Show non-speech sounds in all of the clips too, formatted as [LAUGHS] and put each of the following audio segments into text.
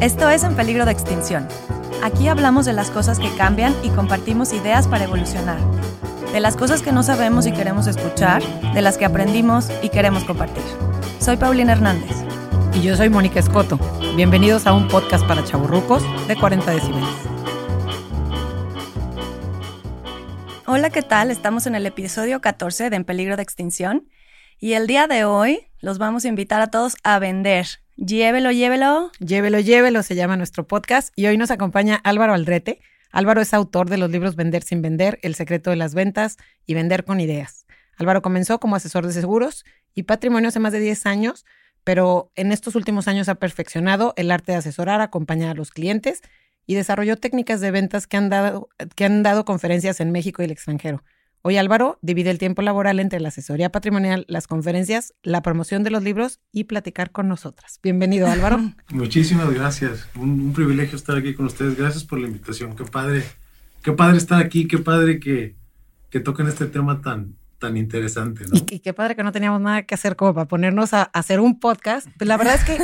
Esto es En Peligro de Extinción. Aquí hablamos de las cosas que cambian y compartimos ideas para evolucionar. De las cosas que no sabemos y queremos escuchar, de las que aprendimos y queremos compartir. Soy Paulina Hernández. Y yo soy Mónica Escoto. Bienvenidos a un podcast para chaburrucos de 40 decibeles. Hola, ¿qué tal? Estamos en el episodio 14 de En Peligro de Extinción. Y el día de hoy los vamos a invitar a todos a vender, Llévelo, llévelo. Llévelo, llévelo, se llama nuestro podcast. Y hoy nos acompaña Álvaro Aldrete. Álvaro es autor de los libros Vender sin vender, El secreto de las ventas y Vender con ideas. Álvaro comenzó como asesor de seguros y patrimonio hace más de 10 años, pero en estos últimos años ha perfeccionado el arte de asesorar, acompañar a los clientes y desarrolló técnicas de ventas que han dado, que han dado conferencias en México y el extranjero. Hoy Álvaro divide el tiempo laboral entre la asesoría patrimonial, las conferencias, la promoción de los libros y platicar con nosotras. Bienvenido Álvaro. [LAUGHS] Muchísimas gracias. Un, privilegio estar aquí con ustedes. Gracias por la invitación. Qué padre, qué padre estar aquí, qué padre que, que toquen este tema tan, tan interesante. Y, qué padre que no teníamos nada que hacer como para ponernos a, hacer un podcast. Pues la verdad es que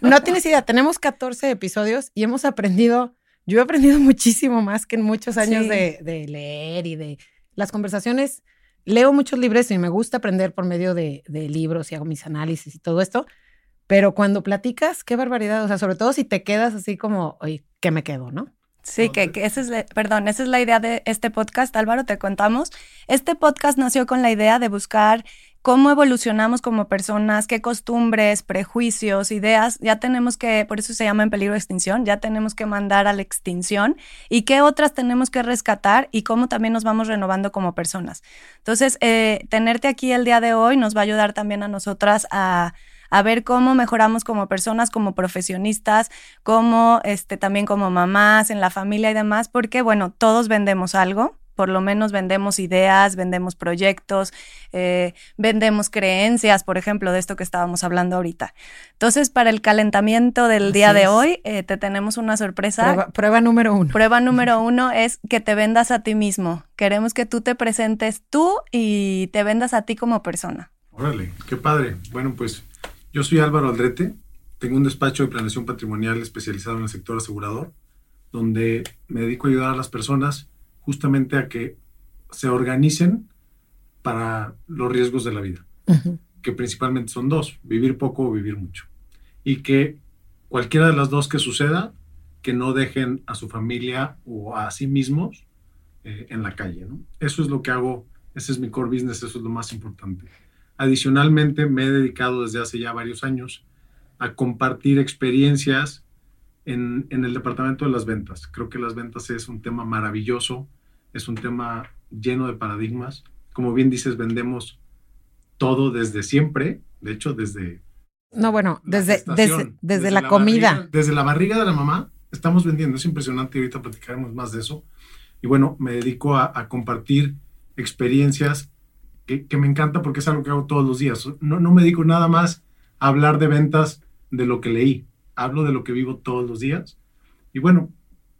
no tienes idea, tenemos 14 episodios y hemos aprendido, yo he aprendido muchísimo más que en muchos años de, de leer y de las conversaciones, leo muchos libros y me gusta aprender por medio de, libros y hago mis análisis y todo esto, pero cuando platicas, qué barbaridad, o sea, sobre todo si te quedas así como, oye, ¿qué me quedo, no? Sí, que, que esa es, la, perdón, esa es la idea de este podcast, Álvaro, te contamos. Este podcast nació con la idea de buscar cómo evolucionamos como personas, qué costumbres, prejuicios, ideas, ya tenemos que, por eso se llama en peligro de extinción, ya tenemos que mandar a la extinción y qué otras tenemos que rescatar y cómo también nos vamos renovando como personas. Entonces, eh, tenerte aquí el día de hoy nos va a ayudar también a nosotras a a ver cómo mejoramos como personas, como profesionistas, como este también como mamás en la familia y demás, porque bueno, todos vendemos algo, por lo menos vendemos ideas, vendemos proyectos, eh, vendemos creencias, por ejemplo, de esto que estábamos hablando ahorita. Entonces, para el calentamiento del día de hoy, eh, te tenemos una sorpresa. Prueba, número uno. Prueba [LAUGHS] número uno es que te vendas a ti mismo. Queremos que tú te presentes tú y te vendas a ti como persona. Órale, qué padre. Bueno, pues yo soy Álvaro Aldrete, tengo un despacho de planeación patrimonial especializado en el sector asegurador, donde me dedico a ayudar a las personas justamente a que se organicen para los riesgos de la vida, que principalmente son dos, vivir poco o vivir mucho. Y que cualquiera de las dos que suceda, que no dejen a su familia o a sí mismos eh, en la calle. Eso es lo que hago, ese es mi core business, eso es lo más importante. Adicionalmente, me he dedicado desde hace ya varios años a compartir experiencias en, en, el departamento de las ventas. Creo que las ventas es un tema maravilloso es un tema lleno de paradigmas. Como bien dices, vendemos todo desde siempre, de hecho, desde... No, bueno, desde, desde, la, comida. desde la barriga de la mamá estamos vendiendo, es impresionante, ahorita platicaremos más de eso. Y bueno, me dedico a, compartir experiencias que, me encanta porque es algo que hago todos los días. No, no me dedico nada más a hablar de ventas de lo que leí, hablo de lo que vivo todos los días. Y bueno,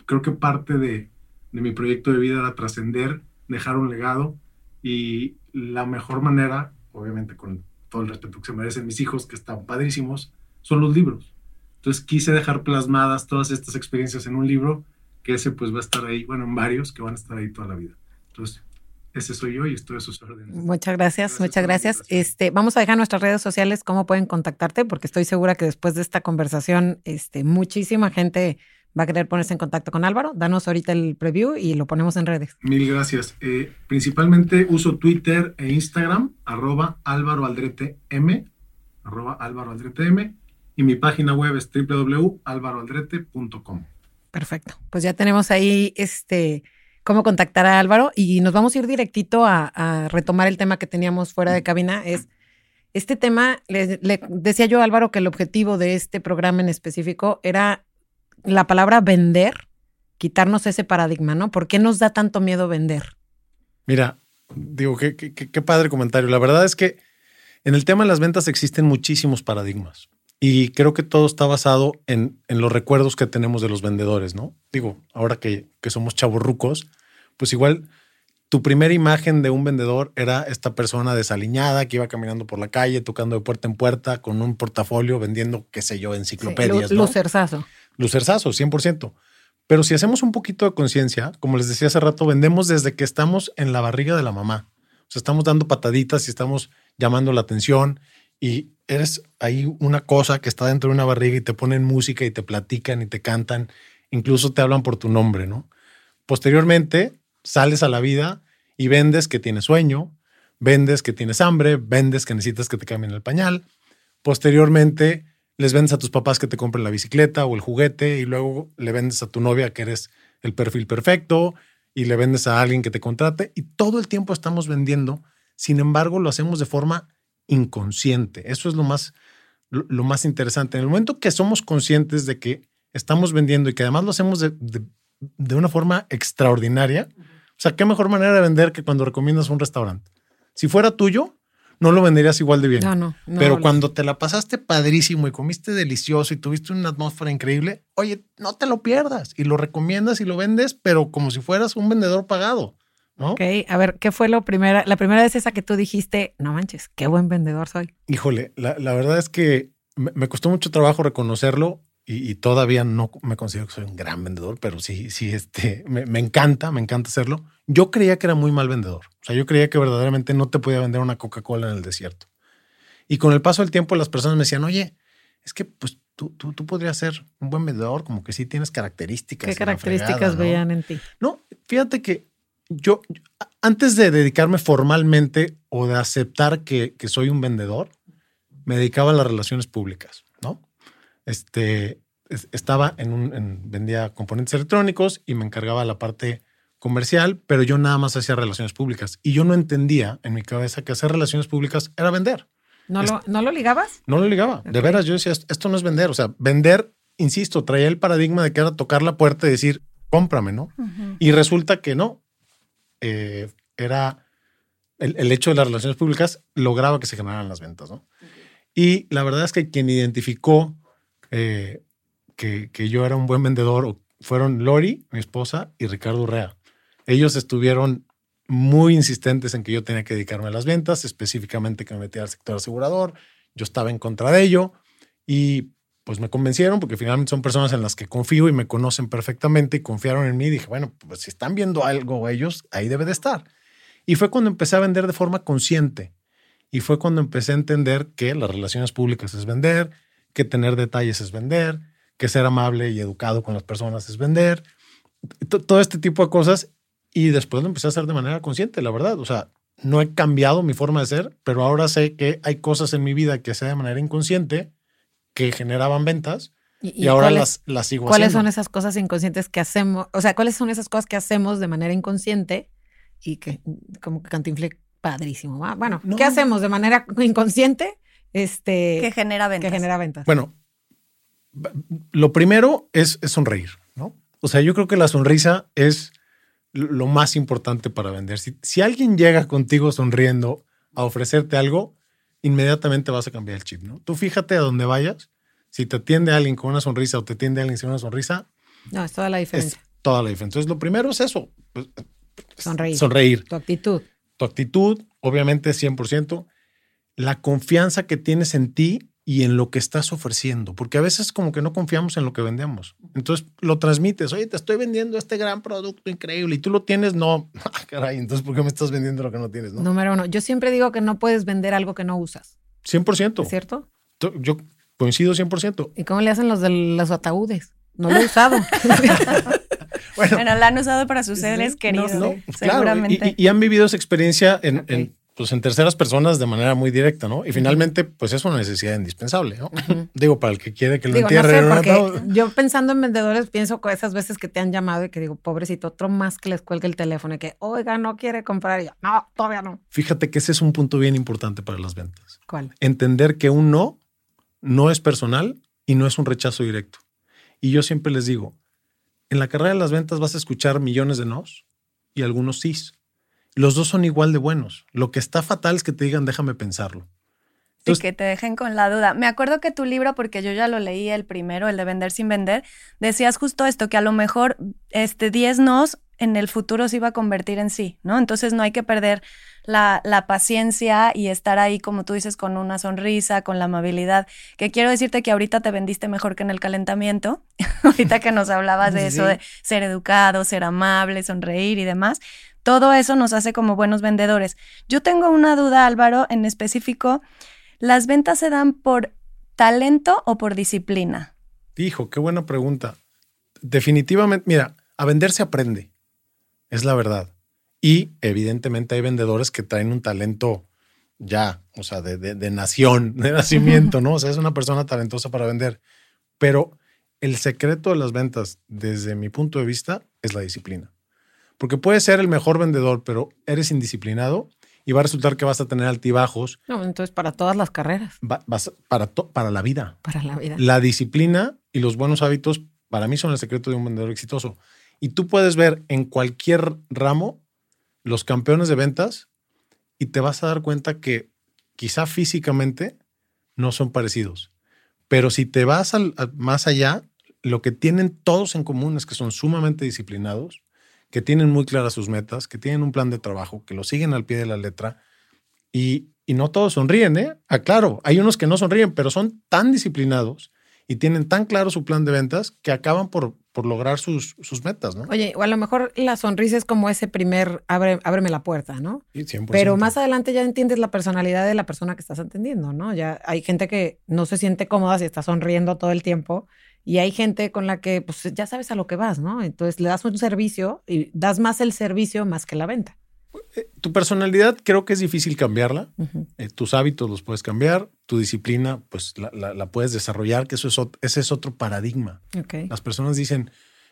creo que parte de, de mi proyecto de vida era trascender, dejar un legado y la mejor manera, obviamente con todo el respeto que se merecen mis hijos, que están padrísimos, son los libros. Entonces quise dejar plasmadas todas estas experiencias en un libro, que ese pues va a estar ahí, bueno, en varios que van a estar ahí toda la vida. Entonces, ese soy yo y estoy a sus órdenes. Muchas gracias, muchas gracias. Este, vamos a dejar nuestras redes sociales cómo pueden contactarte, porque estoy segura que después de esta conversación, este, muchísima gente va a querer ponerse en contacto con Álvaro. Danos ahorita el preview y lo ponemos en redes. Mil gracias. Eh, principalmente uso Twitter e Instagram, arroba Álvaro Aldrete M, arroba Álvaro Aldrete M, y mi página web es www.alvaroaldrete.com. Perfecto. Pues ya tenemos ahí este cómo contactar a Álvaro y nos vamos a ir directito a, retomar el tema que teníamos fuera de cabina. Es este tema, le, le decía yo a Álvaro que el objetivo de este programa en específico era la palabra vender, quitarnos ese paradigma, ¿no? ¿Por qué nos da tanto miedo vender? Mira, digo, qué, qué, padre comentario. La verdad es que en el tema de las ventas existen muchísimos paradigmas y creo que todo está basado en, en los recuerdos que tenemos de los vendedores, ¿no? Digo, ahora que, que somos chavorrucos, pues igual tu primera imagen de un vendedor era esta persona desaliñada que iba caminando por la calle, tocando de puerta en puerta con un portafolio vendiendo, qué sé yo, enciclopedias. Sí, lo, lucerzazo, 100%. Pero si hacemos un poquito de conciencia, como les decía hace rato, vendemos desde que estamos en la barriga de la mamá. O sea, estamos dando pataditas y estamos llamando la atención y eres ahí una cosa que está dentro de una barriga y te ponen música y te platican y te cantan, incluso te hablan por tu nombre, ¿no? Posteriormente, sales a la vida y vendes que tienes sueño, vendes que tienes hambre, vendes que necesitas que te cambien el pañal. Posteriormente, les vendes a tus papás que te compren la bicicleta o el juguete y luego le vendes a tu novia que eres el perfil perfecto y le vendes a alguien que te contrate y todo el tiempo estamos vendiendo. Sin embargo, lo hacemos de forma inconsciente. Eso es lo más, lo, más interesante. En el momento que somos conscientes de que estamos vendiendo y que además lo hacemos de, de una forma extraordinaria, o sea, qué mejor manera de vender que cuando recomiendas un restaurante. Si fuera tuyo, no lo venderías igual de bien. No, no. Pero cuando te la pasaste padrísimo y comiste delicioso y tuviste una atmósfera increíble, oye, no te lo pierdas y lo recomiendas y lo vendes, pero como si fueras un vendedor pagado. ¿no? Ok, a ver, ¿qué fue lo primera, la primera vez esa que tú dijiste, no manches, qué buen vendedor soy? Híjole, la, verdad es que me, costó mucho trabajo reconocerlo y, todavía no me considero que soy un gran vendedor, pero sí, sí, este, me, me encanta, me encanta hacerlo. Yo creía que era muy mal vendedor. O sea, yo creía que verdaderamente no te podía vender una Coca-Cola en el desierto. Y con el paso del tiempo las personas me decían, oye, es que pues tú, tú, tú podrías ser un buen vendedor, como que sí tienes características. ¿Qué características veían en ti? No, fíjate que yo, antes de dedicarme formalmente o de aceptar que, que soy un vendedor, me dedicaba a las relaciones públicas. Este, estaba en un, vendía componentes electrónicos y me encargaba la parte comercial, pero yo nada más hacía relaciones públicas. Y yo no entendía en mi cabeza que hacer relaciones públicas era vender. ¿No, lo, ¿no lo ligabas? No lo ligaba. De veras, yo decía, esto no es vender. O sea, vender, insisto, traía el paradigma de que era tocar la puerta y decir, cómprame, ¿no? Y resulta que no. Eh, era el, hecho de las relaciones públicas lograba que se generaran las ventas, ¿no? Y la verdad es que quien identificó eh, que, que, yo era un buen vendedor fueron Lori, mi esposa, y Ricardo Urrea. Ellos estuvieron muy insistentes en que yo tenía que dedicarme a las ventas, específicamente que me metía al sector asegurador. Yo estaba en contra de ello y pues me convencieron porque finalmente son personas en las que confío y me conocen perfectamente y confiaron en mí. Dije, bueno, pues si están viendo algo ellos, ahí debe de estar. Y fue cuando empecé a vender de forma consciente. Y fue cuando empecé a entender que las relaciones públicas es vender, que tener detalles es vender, que ser amable y educado con las personas es vender, todo este tipo de cosas. Y después lo empecé a hacer de manera consciente, la verdad. O sea, no he cambiado mi forma de ser, pero ahora sé que hay cosas en mi vida que hacía de manera inconsciente que generaban ventas y, ahora las, las sigo ¿Cuáles son esas cosas inconscientes que hacemos? O sea, ¿cuáles son esas cosas que hacemos de manera inconsciente y que como que cantinfle padrísimo? Bueno, ¿qué hacemos de manera inconsciente? Este, que genera ventas. Que genera ventas. Bueno, lo primero es, sonreír, ¿no? O sea, yo creo que la sonrisa es lo más importante para vender. Si, alguien llega contigo sonriendo a ofrecerte algo, inmediatamente vas a cambiar el chip, ¿no? Tú fíjate a donde vayas, si te atiende alguien con una sonrisa o te atiende alguien sin una sonrisa. No, es toda la diferencia. Es toda la diferencia. Entonces, lo primero es eso. Pues, sonreír. Sonreír. Tu actitud. Tu actitud, obviamente, 100%. La confianza que tienes en ti y en lo que estás ofreciendo, porque a veces como que no confiamos en lo que vendemos. Entonces lo transmites, oye, te estoy vendiendo este gran producto increíble y tú lo tienes, no, [LAUGHS] ah, caray, entonces ¿por qué me estás vendiendo lo que no tienes? No? Número uno, yo siempre digo que no puedes vender algo que no usas. 100%. ¿Es cierto? Yo coincido 100%. ¿Y cómo le hacen los de los ataúdes? No lo he usado. [LAUGHS] [LAUGHS] bueno, bueno, la han usado para sus seres queridos, seguramente. y, han vivido esa experiencia en pues en terceras personas de manera muy directa, ¿no? Y finalmente, pues es una necesidad indispensable, ¿no? Digo, para el que quiere que lo entierre. yo pensando en vendedores, pienso con esas veces que te han llamado y que digo, pobrecito, otro más que les cuelgue el teléfono y que, oiga, no quiere comprar. Y yo, no, todavía no. Fíjate que ese es un punto bien importante para las ventas. ¿Cuál? Entender que un no no es personal y no es un rechazo directo. Y yo siempre les digo, en la carrera de las ventas vas a escuchar millones de nos y algunos sís los dos son igual de buenos. Lo que está fatal es que te digan, déjame pensarlo. Y que te dejen con la duda. Me acuerdo que tu libro, porque yo ya lo leí el primero, el de Vender sin Vender, decías justo esto, que a lo mejor este 10 nos en el futuro se iba a convertir en sí, ¿no? Entonces no hay que perder la, la, paciencia y estar ahí, como tú dices, con una sonrisa, con la amabilidad. Que quiero decirte que ahorita te vendiste mejor que en el calentamiento, [LAUGHS] ahorita que nos hablabas de eso, de ser educado, ser amable, sonreír y demás. Todo eso nos hace como buenos vendedores. Yo tengo una duda, Álvaro, en específico. ¿Las ventas se dan por talento o por disciplina? Hijo, qué buena pregunta. Definitivamente, mira, a vender se aprende, es la verdad. Y evidentemente hay vendedores que traen un talento ya, o sea, de, de, nación, de nacimiento, ¿no? O sea, es una persona talentosa para vender. Pero el secreto de las ventas, desde mi punto de vista, es la disciplina. Porque puedes ser el mejor vendedor, pero eres indisciplinado y va a resultar que vas a tener altibajos. No, entonces para todas las carreras. vas, para, para la vida. Para la vida. La disciplina y los buenos hábitos para mí son el secreto de un vendedor exitoso. Y tú puedes ver en cualquier ramo los campeones de ventas y te vas a dar cuenta que quizá físicamente no son parecidos. Pero si te vas más allá, lo que tienen todos en común es que son sumamente disciplinados, que tienen muy claras sus metas, que tienen un plan de trabajo, que lo siguen al pie de la letra y, no todos sonríen, ¿eh? Ah, claro, hay unos que no sonríen, pero son tan disciplinados y tienen tan claro su plan de ventas que acaban por, por lograr sus, sus metas, ¿no? Oye, o a lo mejor la sonrisa es como ese primer, abre, ábreme la puerta, ¿no? Sí, 100%. Pero más adelante ya entiendes la personalidad de la persona que estás atendiendo, ¿no? Ya hay gente que no se siente cómoda si está sonriendo todo el tiempo y hay gente con la que pues ya sabes a lo que vas, ¿no? Entonces le das un servicio y das más el servicio más que la venta. Eh, tu personalidad creo que es difícil cambiarla. Eh, tus hábitos los puedes cambiar. Tu disciplina, pues la, puedes desarrollar, que eso es, ese es otro paradigma. Las personas dicen,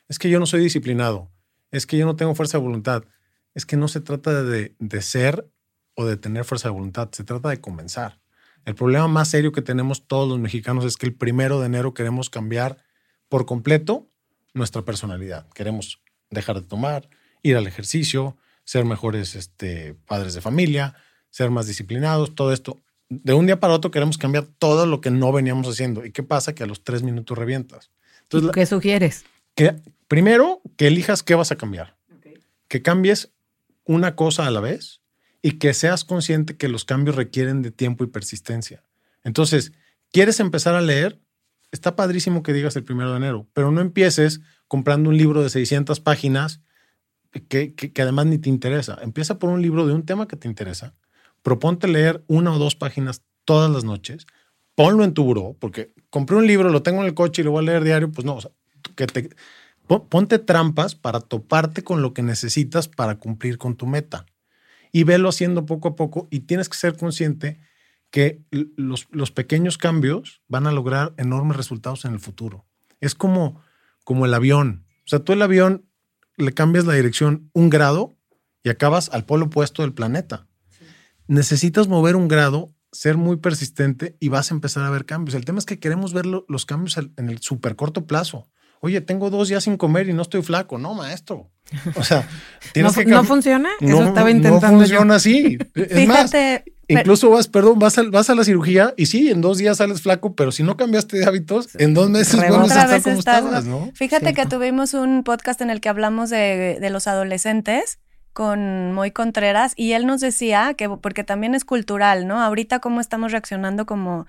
es que yo no soy disciplinado, es que yo no tengo fuerza de voluntad. Es que no se trata de, de ser o de tener fuerza de voluntad, se trata de comenzar. El problema más serio que tenemos todos los mexicanos es que el primero de enero queremos cambiar por completo nuestra personalidad. Queremos dejar de tomar, ir al ejercicio, ser mejores este, padres de familia, ser más disciplinados, todo esto. De un día para otro queremos cambiar todo lo que no veníamos haciendo. ¿Y qué pasa? Que a los tres minutos revientas. Entonces, ¿Qué sugieres? Que primero que elijas qué vas a cambiar. Que cambies una cosa a la vez y que seas consciente que los cambios requieren de tiempo y persistencia. Entonces, ¿quieres empezar a leer? Está padrísimo que digas el primero de enero, pero no empieces comprando un libro de 600 páginas que, además ni te interesa. Empieza por un libro de un tema que te interesa. Proponte leer una o dos páginas todas las noches. Ponlo en tu buró, porque compré un libro, lo tengo en el coche y lo voy a leer diario. Pues no, que te, ponte trampas para toparte con lo que necesitas para cumplir con tu meta. Y velo haciendo poco a poco y tienes que ser consciente que los, los, pequeños cambios van a lograr enormes resultados en el futuro. Es como, como el avión. O sea, tú el avión le cambias la dirección un grado y acabas al polo opuesto del planeta. Necesitas mover un grado, ser muy persistente y vas a empezar a ver cambios. El tema es que queremos ver los cambios en el súper corto plazo. Oye, tengo dos días sin comer y no estoy flaco. No, maestro. O sea, [LAUGHS] tienes ¿No, que ¿No funciona? Eso estaba intentando. No funciona así. [LAUGHS] Es más, incluso vas, perdón, vas a, vas a la cirugía y sí, en dos días sales flaco, pero si no cambiaste de hábitos, en dos meses vuelves a estar como estabas, ¿no? Fíjate que tuvimos un podcast en el que hablamos de, de los adolescentes con Moy Contreras y él nos decía que, porque también es cultural, ¿no? Ahorita cómo estamos reaccionando como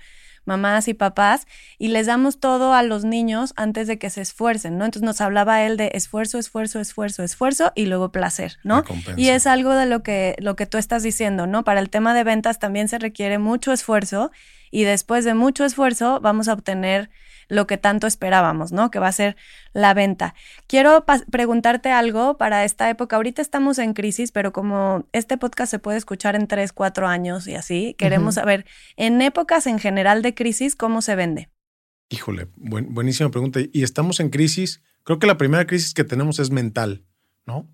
mamás y papás, y les damos todo a los niños antes de que se esfuercen, ¿no? Entonces nos hablaba él de esfuerzo, esfuerzo, esfuerzo, esfuerzo y luego placer, ¿no? Y es algo de lo que, lo que tú estás diciendo, ¿no? Para el tema de ventas también se requiere mucho esfuerzo y después de mucho esfuerzo vamos a obtener lo que tanto esperábamos, ¿no? Que va a ser la venta. Quiero preguntarte algo para esta época. Ahorita estamos en crisis, pero como este podcast se puede escuchar en tres, cuatro años y así, queremos saber, en épocas en general de crisis, ¿cómo se vende? Híjole, buenísima pregunta. Y estamos en crisis. Creo que la primera crisis que tenemos es mental, ¿no?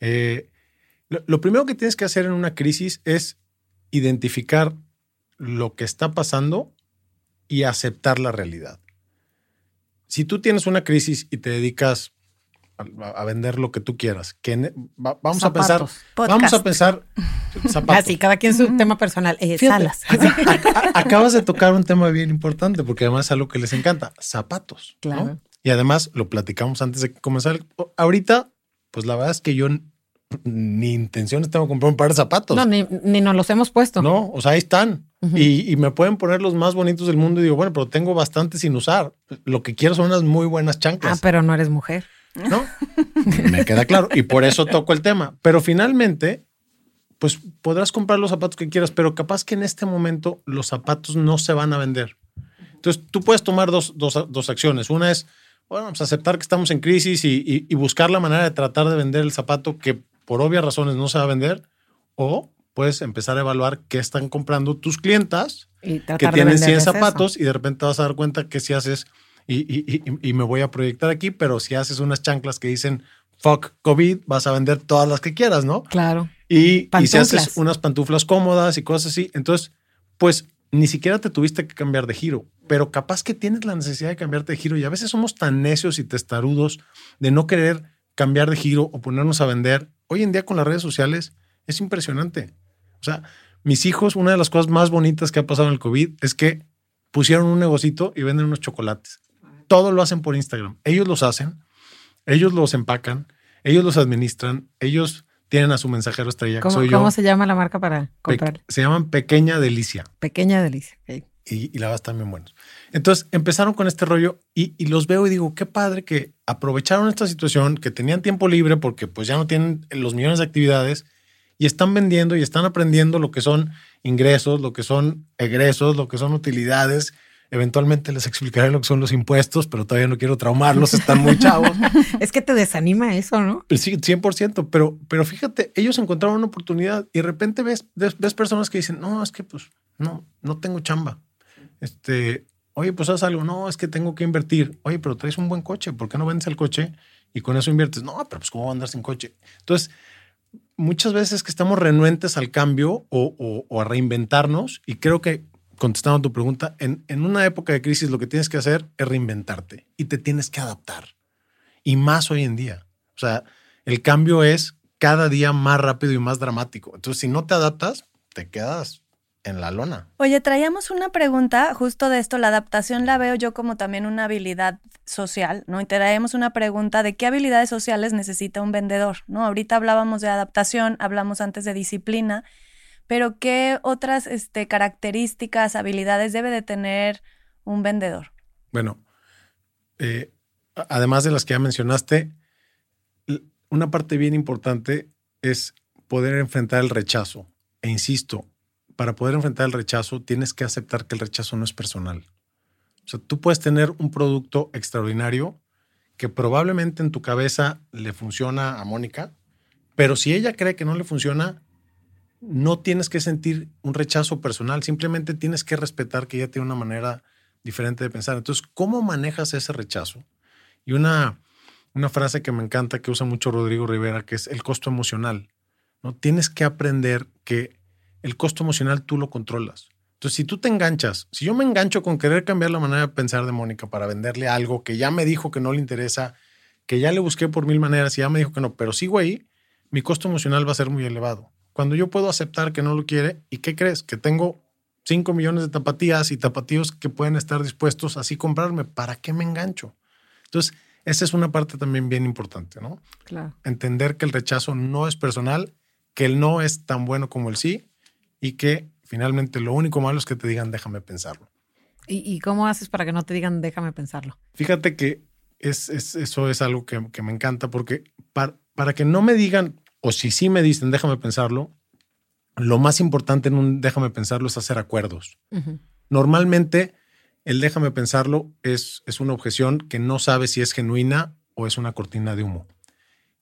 Eh, lo primero que tienes que hacer en una crisis es identificar lo que está pasando y aceptar la realidad si tú tienes una crisis y te dedicas a, vender lo que tú quieras, que vamos a pensar, vamos a pensar [LAUGHS] zapatos. Así, cada quien su tema personal. Eh, salas. acabas de tocar un tema bien importante porque además es algo que les encanta, zapatos. Claro. Y además lo platicamos antes de comenzar. Ahorita pues la verdad es que yo ni intenciones tengo de comprar un par de zapatos. No, ni, ni nos los hemos puesto. No, o sea, ahí están. y, y me pueden poner los más bonitos del mundo y digo, bueno, pero tengo bastante sin usar. Lo que quiero son unas muy buenas chanclas. Ah, pero no eres mujer. ¿no? [LAUGHS] Me queda claro. Y por eso toco el tema. Pero finalmente, pues podrás comprar los zapatos que quieras, pero capaz que en este momento los zapatos no se van a vender. Entonces, tú puedes tomar dos, dos, dos acciones. Una es, bueno, pues aceptar que estamos en crisis y, y, y, buscar la manera de tratar de vender el zapato que por obvias razones no se va a vender. O puedes empezar a evaluar qué están comprando tus clientas que tienen 100 zapatos eso. y de repente te vas a dar cuenta que si haces y, y, y, me voy a proyectar aquí, pero si haces unas chanclas que dicen fuck COVID, vas a vender todas las que quieras, ¿no? Claro. Y, y, si haces unas pantuflas cómodas y cosas así, entonces, pues ni siquiera te tuviste que cambiar de giro, pero capaz que tienes la necesidad de cambiarte de giro y a veces somos tan necios y testarudos de no querer cambiar de giro o ponernos a vender. Hoy en día con las redes sociales es impresionante. O sea, mis hijos, una de las cosas más bonitas que ha pasado en el COVID es que pusieron un negocito y venden unos chocolates todo lo hacen por Instagram. Ellos los hacen, ellos los empacan, ellos los administran, ellos tienen a su mensajero estrella. ¿Cómo, soy ¿cómo yo. se llama la marca para comprar? Se llaman Pequeña Delicia. Pequeña Delicia. Okay. Y, y, la verdad están bien buenos. Entonces empezaron con este rollo y, y, los veo y digo, qué padre que aprovecharon esta situación, que tenían tiempo libre porque pues ya no tienen los millones de actividades y están vendiendo y están aprendiendo lo que son ingresos, lo que son egresos, lo que son utilidades Eventualmente les explicaré lo que son los impuestos, pero todavía no quiero traumarlos, están muy chavos. [LAUGHS] es que te desanima eso, ¿no? Sí, 100%, pero, pero fíjate, ellos encontraron una oportunidad y de repente ves, ves, ves, personas que dicen, no, es que pues no, no tengo chamba. Este, oye, pues haz algo, no, es que tengo que invertir. Oye, pero traes un buen coche, ¿por qué no vendes el coche y con eso inviertes? No, pero pues cómo va a andar sin coche. Entonces, muchas veces que estamos renuentes al cambio o, a reinventarnos y creo que contestando a tu pregunta, en, en, una época de crisis lo que tienes que hacer es reinventarte y te tienes que adaptar. Y más hoy en día. O sea, el cambio es cada día más rápido y más dramático. Entonces, si no te adaptas, te quedas en la lona. Oye, traíamos una pregunta justo de esto. La adaptación la veo yo como también una habilidad social, ¿no? Y traemos una pregunta de qué habilidades sociales necesita un vendedor, ¿no? Ahorita hablábamos de adaptación, hablamos antes de disciplina pero ¿qué otras este, características, habilidades debe de tener un vendedor? Bueno, eh, además de las que ya mencionaste, una parte bien importante es poder enfrentar el rechazo. E insisto, para poder enfrentar el rechazo tienes que aceptar que el rechazo no es personal. O sea, tú puedes tener un producto extraordinario que probablemente en tu cabeza le funciona a Mónica, pero si ella cree que no le funciona, no tienes que sentir un rechazo personal, simplemente tienes que respetar que ella tiene una manera diferente de pensar. Entonces, ¿cómo manejas ese rechazo? Y una, una frase que me encanta que usa mucho Rodrigo Rivera, que es el costo emocional. ¿no? Tienes que aprender que el costo emocional tú lo controlas. Entonces, si tú te enganchas, si yo me engancho con querer cambiar la manera de pensar de Mónica para venderle algo que ya me dijo que no le interesa, que ya le busqué por mil maneras y ya me dijo que no, pero sigo ahí, mi costo emocional va a ser muy elevado cuando yo puedo aceptar que no lo quiere, ¿y qué crees? Que tengo 5 millones de tapatías y tapatíos que pueden estar dispuestos así a comprarme. ¿Para qué me engancho? Entonces, esa es una parte también bien importante, ¿no? Claro. Entender que el rechazo no es personal, que el no es tan bueno como el sí y que finalmente lo único malo es que te digan déjame pensarlo. ¿Y, y cómo haces para que no te digan déjame pensarlo? Fíjate que es, es, eso es algo que, que me encanta porque para, para que no me digan o si sí me dicen déjame pensarlo, lo más importante en un déjame pensarlo es hacer acuerdos. Uh -huh. Normalmente el déjame pensarlo es, es una objeción que no sabe si es genuina o es una cortina de humo.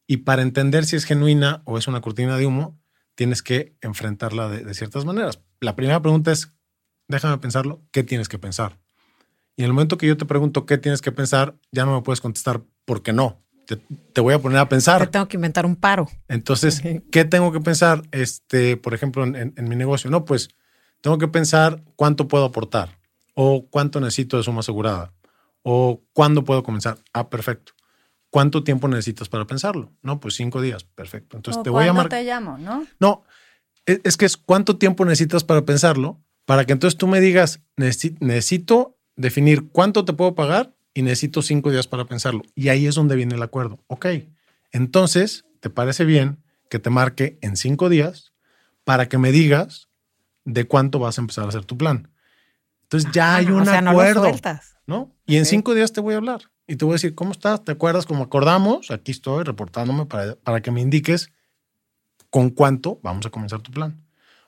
Y para entender si es genuina o es una cortina de humo, tienes que enfrentarla de, de ciertas maneras. La primera pregunta es, déjame pensarlo, ¿qué tienes que pensar? Y en el momento que yo te pregunto qué tienes que pensar, ya no me puedes contestar por qué no. Te, te, voy a poner a pensar. Te tengo que inventar un paro. Entonces, okay. ¿qué tengo que pensar? Este, por ejemplo, en, en, en, mi negocio, no, pues tengo que pensar cuánto puedo aportar o cuánto necesito de suma asegurada o cuándo puedo comenzar. Ah, perfecto. ¿Cuánto tiempo necesitas para pensarlo? No, pues cinco días. Perfecto. Entonces te voy a llamar. te llamo, no? No, es, es, que es cuánto tiempo necesitas para pensarlo para que entonces tú me digas, necesito definir cuánto te puedo pagar y necesito cinco días para pensarlo. Y ahí es donde viene el acuerdo. Ok, Entonces, ¿te parece bien que te marque en cinco días para que me digas de cuánto vas a empezar a hacer tu plan? Entonces ya hay un o sea, no lo acuerdo. ¿no? Y en cinco días te voy a hablar y te voy a decir, ¿cómo estás? ¿Te acuerdas cómo acordamos? Aquí estoy reportándome para, para que me indiques con cuánto vamos a comenzar tu plan.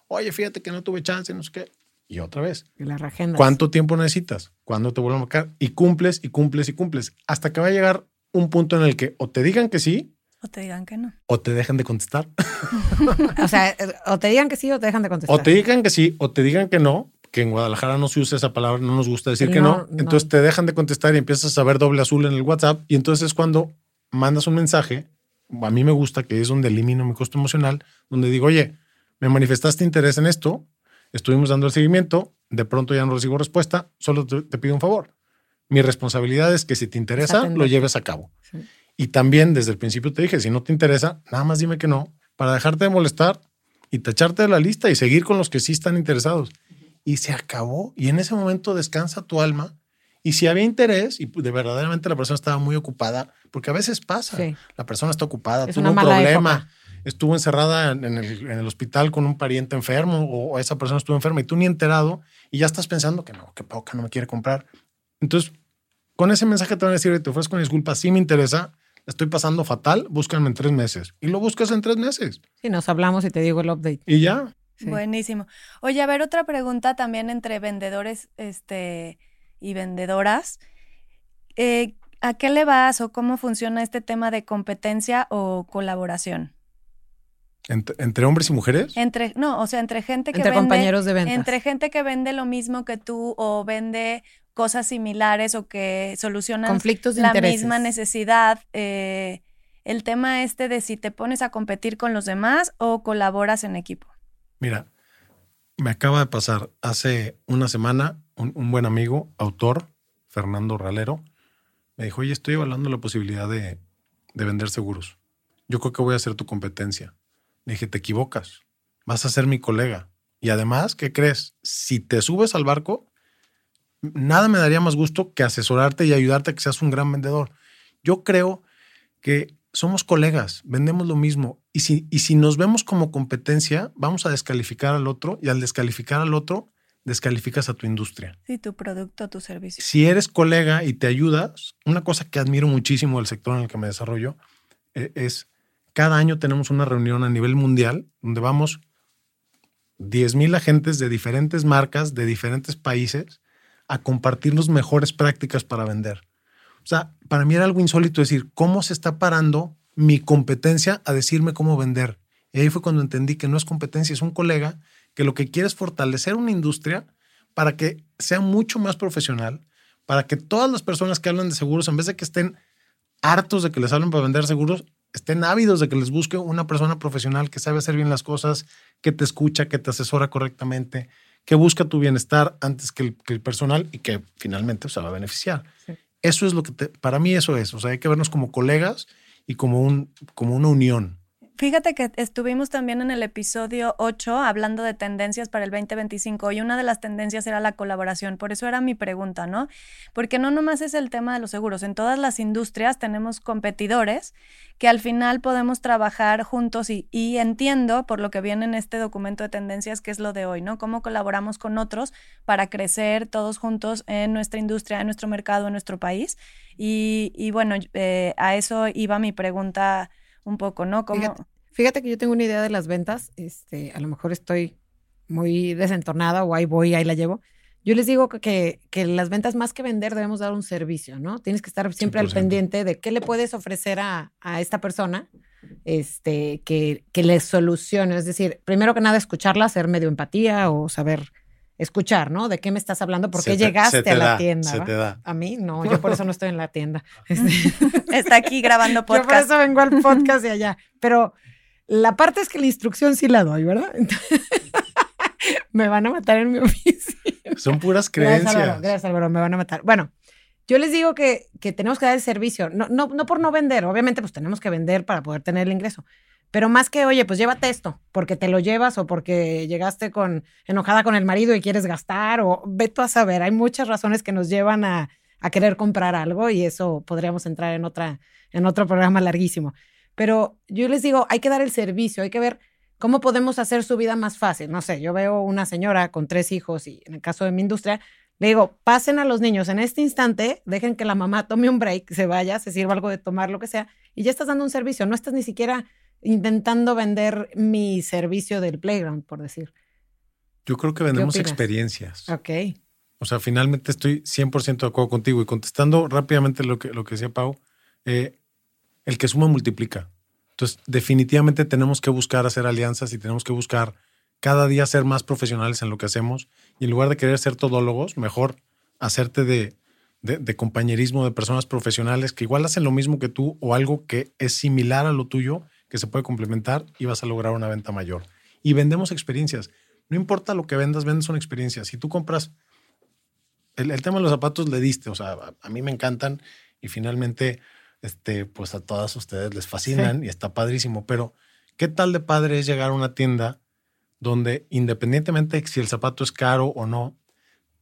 Oye, fíjate que no tuve chance, no sé qué. Y otra vez, Y las reagendas. ¿Cuánto tiempo necesitas? ¿Cuándo te vuelvo a marcar? Y cumples y cumples y cumples. Hasta que va a llegar un punto en el que o te digan que sí O te digan que no. o te dejen de contestar. [LAUGHS] O sea, eh, o te digan que sí o te dejan de contestar. O te digan que sí o te digan que no. Que en Guadalajara no se usa esa palabra, no nos gusta decir que no. Entonces te dejan de contestar y empiezas a ver doble azul en el WhatsApp. Y entonces es cuando mandas un mensaje. A mí me gusta que es donde elimino mi costo emocional, donde digo, oye, me manifestaste interés en esto, estuvimos dando el seguimiento, de pronto ya no recibo respuesta, solo te, te pido un favor. Mi responsabilidad es que si te interesa, atender. lo lleves a cabo. Sí. Y también desde el principio te dije, si no te interesa, nada más dime que no, para dejarte de molestar y tacharte de la lista y seguir con los que sí están interesados. Y se acabó. Y en ese momento descansa tu alma. Y si había interés y de verdaderamente la persona estaba muy ocupada, porque a veces pasa, Sí. la persona está ocupada, Es tuvo un problema, época. estuvo encerrada en el, en el hospital con un pariente enfermo o esa persona estuvo enferma y tú ni enterado y ya estás pensando que no, que poca no me quiere comprar. Entonces, con ese mensaje te van a decir, "Oye, te ofrezco una disculpa, sí me interesa, estoy pasando fatal, búscame en tres meses. Y lo buscas en tres meses. Sí, nos hablamos y te digo el update. Y ya. Sí. Buenísimo. Oye, a ver, otra pregunta también entre vendedores este, y vendedoras. Eh, ¿A qué le vas o cómo funciona este tema de competencia o colaboración? Entre, entre hombres y mujeres. Entre, no, o sea, entre gente que Entre vende, compañeros de ventas. entre gente que vende lo mismo que tú o vende cosas similares o que solucionan Conflictos de la intereses. misma necesidad. eh, el tema este de si te pones a competir con los demás o colaboras en equipo. Mira, me acaba de pasar hace una semana un, buen amigo, autor, Fernando Ralero, me dijo, oye, estoy evaluando la posibilidad de, de vender seguros. Yo creo que voy a ser tu competencia. Le dije, te equivocas, vas a ser mi colega. Y además, ¿qué crees? Si te subes al barco, nada me daría más gusto que asesorarte y ayudarte a que seas un gran vendedor. Yo creo que somos colegas, vendemos lo mismo. Y si, y si nos vemos como competencia, vamos a descalificar al otro y al descalificar al otro, descalificas a tu industria. Sí, tu producto, tu servicio. Si eres colega y te ayudas, una cosa que admiro muchísimo del sector en el que me desarrollo eh, es cada año tenemos una reunión a nivel mundial donde vamos 10.000 agentes de diferentes marcas, de diferentes países, a compartirnos mejores prácticas para vender. O sea, para mí era algo insólito decir, ¿cómo se está parando mi competencia a decirme cómo vender? Y ahí fue cuando entendí que no es competencia, es un colega que lo que quiere es fortalecer una industria para que sea mucho más profesional, para que todas las personas que hablan de seguros, en vez de que estén hartos de que les hablen para vender seguros, estén ávidos de que les busque una persona profesional que sabe hacer bien las cosas, que te escucha, que te asesora correctamente, que busca tu bienestar antes que el, que el personal y que finalmente se va a beneficiar. Sí. Eso es lo que te- para mí eso es. O sea, hay que vernos como colegas y como, un, como una unión. Fíjate que estuvimos también en el episodio 8 hablando de tendencias para el 2025 y una de las tendencias era la colaboración. Por eso era mi pregunta, ¿no? Porque no nomás es el tema de los seguros. En todas las industrias tenemos competidores que al final podemos trabajar juntos y, y entiendo por lo que viene en este documento de tendencias que es lo de hoy, ¿no? Cómo colaboramos con otros para crecer todos juntos en nuestra industria, en nuestro mercado, en nuestro país. Y, y bueno, eh, a eso iba mi pregunta un poco, ¿no? ¿Cómo? Fíjate, fíjate que yo tengo una idea de las ventas, este, a lo mejor estoy muy desentonada o ahí voy, ahí la llevo. Yo les digo que- que, las ventas más que vender debemos dar un servicio, ¿no? Tienes que estar siempre al 100%. pendiente de qué le puedes ofrecer a, a esta persona este, que, que le solucione. Es decir, primero que nada, escucharla, hacer medio empatía o saber escuchar, ¿no? ¿De qué me estás hablando? ¿Por qué Se te- llegaste se te a la da, tienda? Se te da. A mí, no, [LAUGHS] yo por eso no estoy en la tienda. Este, [LAUGHS] Está aquí grabando [LAUGHS] yo por podcast. eso vengo al podcast de allá. Pero la parte es que la instrucción sí la doy, ¿verdad? Entonces, me van a matar en mi oficina. Son puras Gracias, creencias. Álvaro. Gracias, Álvaro. Me van a matar. Bueno, yo les digo que, que tenemos que dar el servicio. No, no, no por no vender. Obviamente, pues tenemos que vender para poder tener el ingreso. Pero más que, oye, pues llévate esto, porque te lo llevas o porque llegaste con enojada con el marido y quieres gastar, o ve tú a saber. Hay muchas razones que nos llevan a, querer comprar algo y eso podríamos entrar en, otra, en otro programa larguísimo. pero yo les digo, hay que dar el servicio, hay que ver cómo podemos hacer su vida más fácil. No sé, yo veo una señora con tres hijos y en el caso de mi industria, le digo, pasen a los niños en este instante, dejen que la mamá tome un break, se vaya, se sirva algo de tomar, lo que sea, y ya estás dando un servicio, no estás ni siquiera intentando vender mi servicio del playground, por decir. Yo creo que vendemos experiencias. Ok. O sea, finalmente estoy 100% de acuerdo contigo. Y contestando rápidamente lo que, lo que decía Pau, eh, el que suma multiplica. Entonces, definitivamente tenemos que buscar hacer alianzas y tenemos que buscar cada día ser más profesionales en lo que hacemos. Y en lugar de querer ser todólogos, mejor hacerte de, de, compañerismo de personas profesionales que igual hacen lo mismo que tú o algo que es similar a lo tuyo, que se puede complementar y vas a lograr una venta mayor. Y vendemos experiencias. No importa lo que vendas, vendes una experiencia. Si tú compras, el, tema de los zapatos le diste, o sea, a, mí me encantan y finalmente, este, pues a todas ustedes les fascinan y está padrísimo, pero ¿qué tal de padre es llegar a una tienda donde independientemente si el zapato es caro o no,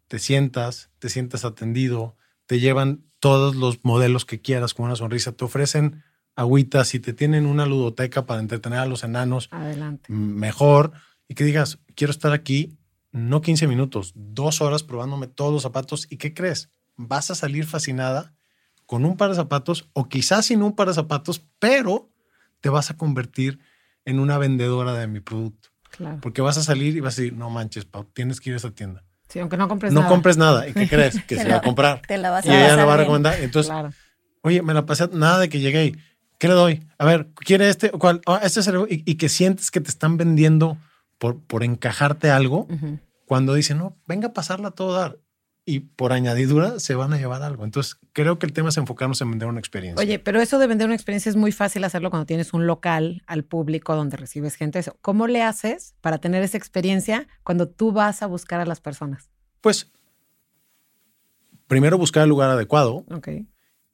te sientas, te sientas atendido, te llevan todos los modelos que quieras con una sonrisa, te ofrecen agüitas y te tienen una ludoteca para entretener a los enanos Adelante. mejor y que digas, quiero estar aquí no 15 minutos, dos horas probándome todos los zapatos y ¿qué crees? Vas a salir fascinada con un par de zapatos o quizás sin un par de zapatos, pero te vas a convertir en una vendedora de mi producto. Claro. Porque vas a salir y vas a decir, no manches, Pau, tienes que ir a esa tienda. Sí, aunque no compres no nada. No compres nada. ¿Y qué [LAUGHS] crees? Que se va a comprar. Te la vas a Y ella la va a recomendar. Entonces, oye, me la pasé nada de que llegué ¿qué le doy? A ver, ¿quiere este o cuál? Ah, este es el, y, que sientes que te están vendiendo por, por encajarte algo, cuando dicen, no, venga a pasarla a todo dar. Y por añadidura se van a llevar algo. Entonces, creo que el tema es enfocarnos en vender una experiencia. Oye, pero eso de vender una experiencia es muy fácil hacerlo cuando tienes un local al público donde recibes gente. Eso. ¿Cómo le haces para tener esa experiencia cuando tú vas a buscar a las personas? Pues, primero buscar el lugar adecuado. Ok.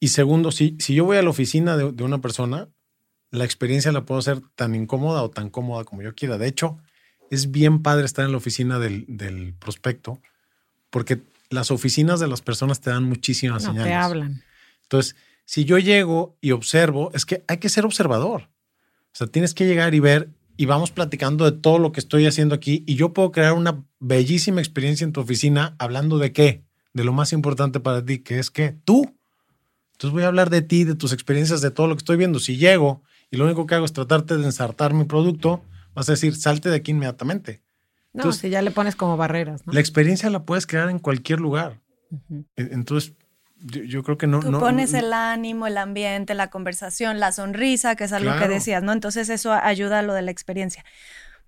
Y segundo, si, si yo voy a la oficina de, de una persona, la experiencia la puedo hacer tan incómoda o tan cómoda como yo quiera. De hecho, es bien padre estar en la oficina del, del prospecto porque las oficinas de las personas te dan muchísimas no, señales. Te hablan. Entonces, si yo llego y observo, es que hay que ser observador. O sea, tienes que llegar y ver y vamos platicando de todo lo que estoy haciendo aquí y yo puedo crear una bellísima experiencia en tu oficina hablando de qué, de lo más importante para ti, que es que tú. Entonces voy a hablar de ti, de tus experiencias, de todo lo que estoy viendo. Si llego y lo único que hago es tratarte de ensartar mi producto, vas a decir, salte de aquí inmediatamente. No, si ya le pones como barreras. ¿no? La experiencia la puedes crear en cualquier lugar. Entonces, yo, creo que no. Tú pones el ánimo, el ambiente, la conversación, la sonrisa, que es algo que decías, ¿no? Entonces, eso ayuda a lo de la experiencia.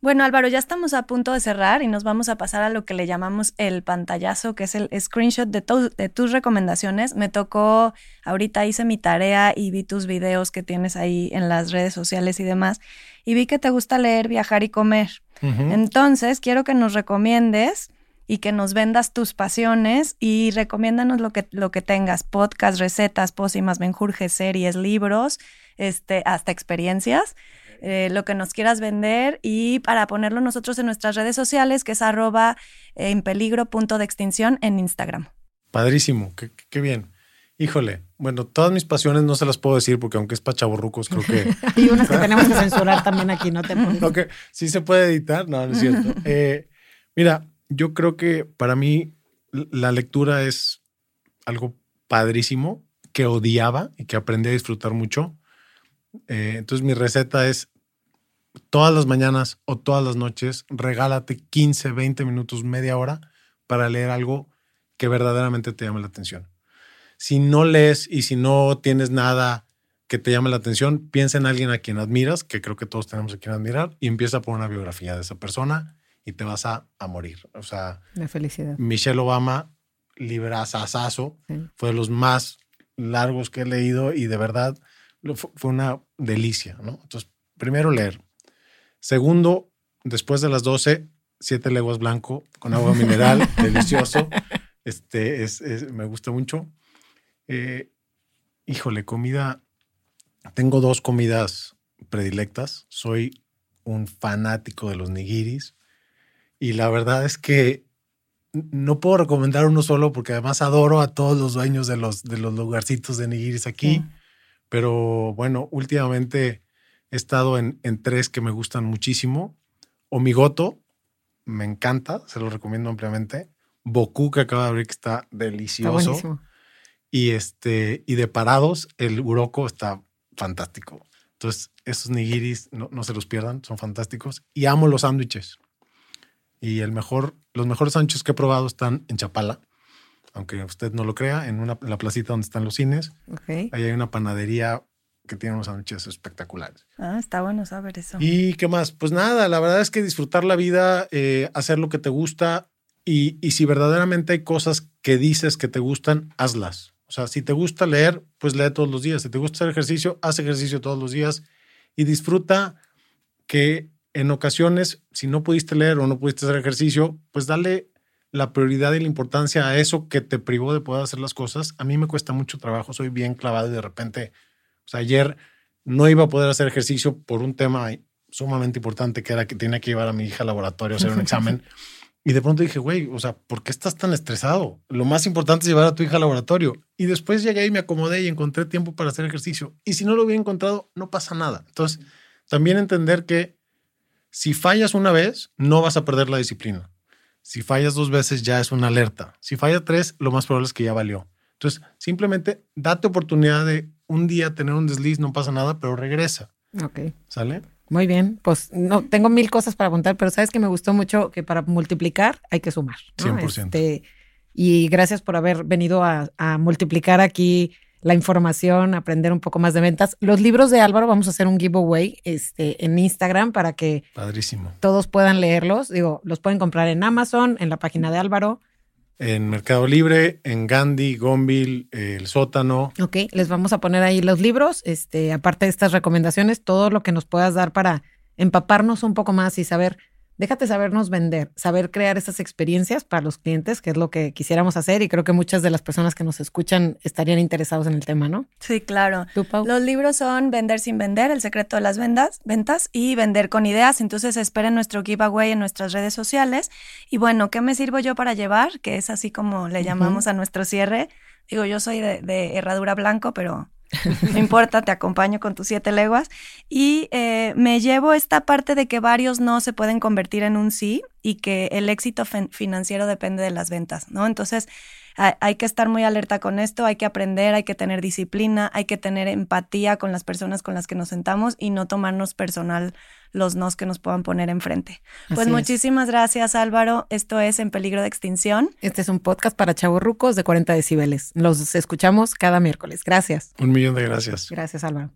Bueno, Álvaro, ya estamos a punto de cerrar y nos vamos a pasar a lo que le llamamos el pantallazo, que es el screenshot de, de, tus recomendaciones. Me tocó, ahorita hice mi tarea y vi tus videos que tienes ahí en las redes sociales y demás, y vi que te gusta leer, viajar y comer. Entonces, quiero que nos recomiendes y que nos vendas tus pasiones y recomiéndanos lo que, lo que tengas, podcast, recetas, pócimas, menjurjes, series, libros, este, hasta experiencias. Eh, lo que nos quieras vender y para ponerlo nosotros en nuestras redes sociales, que es arroba en peligro punto de extinción en Instagram. Padrísimo, qué, bien. Híjole, bueno, todas mis pasiones no se las puedo decir porque aunque es para chaburrucos, creo que... [LAUGHS] y unas que tenemos que censurar también aquí, no te okay. Sí se puede editar, no, no es cierto. [LAUGHS] Eh, mira, yo creo que para mí la lectura es algo padrísimo que odiaba y que aprendí a disfrutar mucho. Eh, entonces mi receta es todas las mañanas o todas las noches, regálate 15, 20 minutos, media hora para leer algo que verdaderamente te llame la atención. Si no lees y si no tienes nada que te llame la atención, piensa en alguien a quien admiras, que creo que todos tenemos a quien admirar, y empieza por una biografía de esa persona y te vas a, morir. O sea, la felicidad. Michelle Obama, librazazazo, fue de los más largos que he leído y de verdad fue una delicia, ¿no? Entonces, primero leer. Segundo, después de las 12, siete leguas blanco con agua mineral, [LAUGHS] delicioso. Este, es, me gusta mucho. Eh, híjole, comida. Tengo dos comidas predilectas. Soy un fanático de los nigiris. Y la verdad es que no puedo recomendar uno solo porque además adoro a todos los dueños de los, de los lugarcitos de nigiris aquí. Pero bueno, últimamente He estado en, en tres que me gustan muchísimo. Omigoto, me encanta, se lo recomiendo ampliamente. Boku, que acaba de abrir, que está delicioso. y este, y de parados, el Uroko está fantástico. Entonces, esos nigiris no, no se los pierdan, son fantásticos. Y amo los sándwiches. Y el mejor, los mejores sándwiches que he probado están en Chapala. Aunque usted no lo crea, en, una, en la placita donde están los cines, ahí hay una panadería que tiene unos sándwiches espectaculares. Ah, está bueno saber eso. ¿Y qué más? Pues nada, la verdad es que disfrutar la vida, eh, hacer lo que te gusta y, y si verdaderamente hay cosas que dices que te gustan, hazlas. O sea, si te gusta leer, pues lee todos los días. Si te gusta hacer ejercicio, haz ejercicio todos los días y disfruta que en ocasiones, si no pudiste leer o no pudiste hacer ejercicio, pues dale la prioridad y la importancia a eso que te privó de poder hacer las cosas. A mí me cuesta mucho trabajo, soy bien clavado y de repente, o sea, ayer no iba a poder hacer ejercicio por un tema sumamente importante que era que tenía que llevar a mi hija al laboratorio a hacer un [LAUGHS] examen. Y de pronto dije, güey, o sea, ¿por qué estás tan estresado? Lo más importante es llevar a tu hija al laboratorio. Y después llegué y me acomodé y encontré tiempo para hacer ejercicio. Y si no lo hubiera encontrado, no pasa nada. Entonces, también entender que si fallas una vez, no vas a perder la disciplina. Si fallas dos veces, ya es una alerta. Si falla tres, lo más probable es que ya valió. Entonces, simplemente date oportunidad de un día tener un desliz, no pasa nada, pero regresa. Ok. ¿Sale? Muy bien, pues no tengo mil cosas para apuntar, pero sabes que me gustó mucho que para multiplicar hay que sumar. ¿no? 100%. Este, y gracias por haber venido a, a multiplicar aquí la información, aprender un poco más de ventas. Los libros de Álvaro vamos a hacer un giveaway este, en Instagram para que Padrísimo. todos puedan leerlos. Digo, los pueden comprar en Amazon, en la página de Álvaro. En Mercado Libre, en Gandhi, eh, El Sótano. Ok, les vamos a poner ahí los libros, este, aparte de estas recomendaciones, todo lo que nos puedas dar para empaparnos un poco más y saber, déjate sabernos vender, saber crear esas experiencias para los clientes, que es lo que quisiéramos hacer y creo que muchas de las personas que nos escuchan estarían interesados en el tema, ¿no? Sí, claro. Los libros son Vender sin vender, El secreto de las ventas, ventas y Vender con ideas. Entonces esperen nuestro giveaway en nuestras redes sociales. Y bueno, ¿qué me sirvo yo para llevar? Que es así como le llamamos a nuestro cierre. Digo, yo soy de, de herradura blanco, pero [LAUGHS] no importa, te acompaño con tus siete leguas. Y eh, me llevo esta parte de que varios no se pueden convertir en un sí y que el éxito fin- financiero depende de las ventas, ¿no? Entonces, hay, hay que estar muy alerta con esto, hay que aprender, hay que tener disciplina, hay que tener empatía con las personas con las que nos sentamos y no tomarnos personal los nos que nos puedan poner enfrente. Pues es. muchísimas gracias Álvaro, esto es En Peligro de Extinción. Este es un podcast para chavorrucos de 40 decibeles. Los escuchamos cada miércoles. Gracias. Un millón de gracias. Gracias, Álvaro.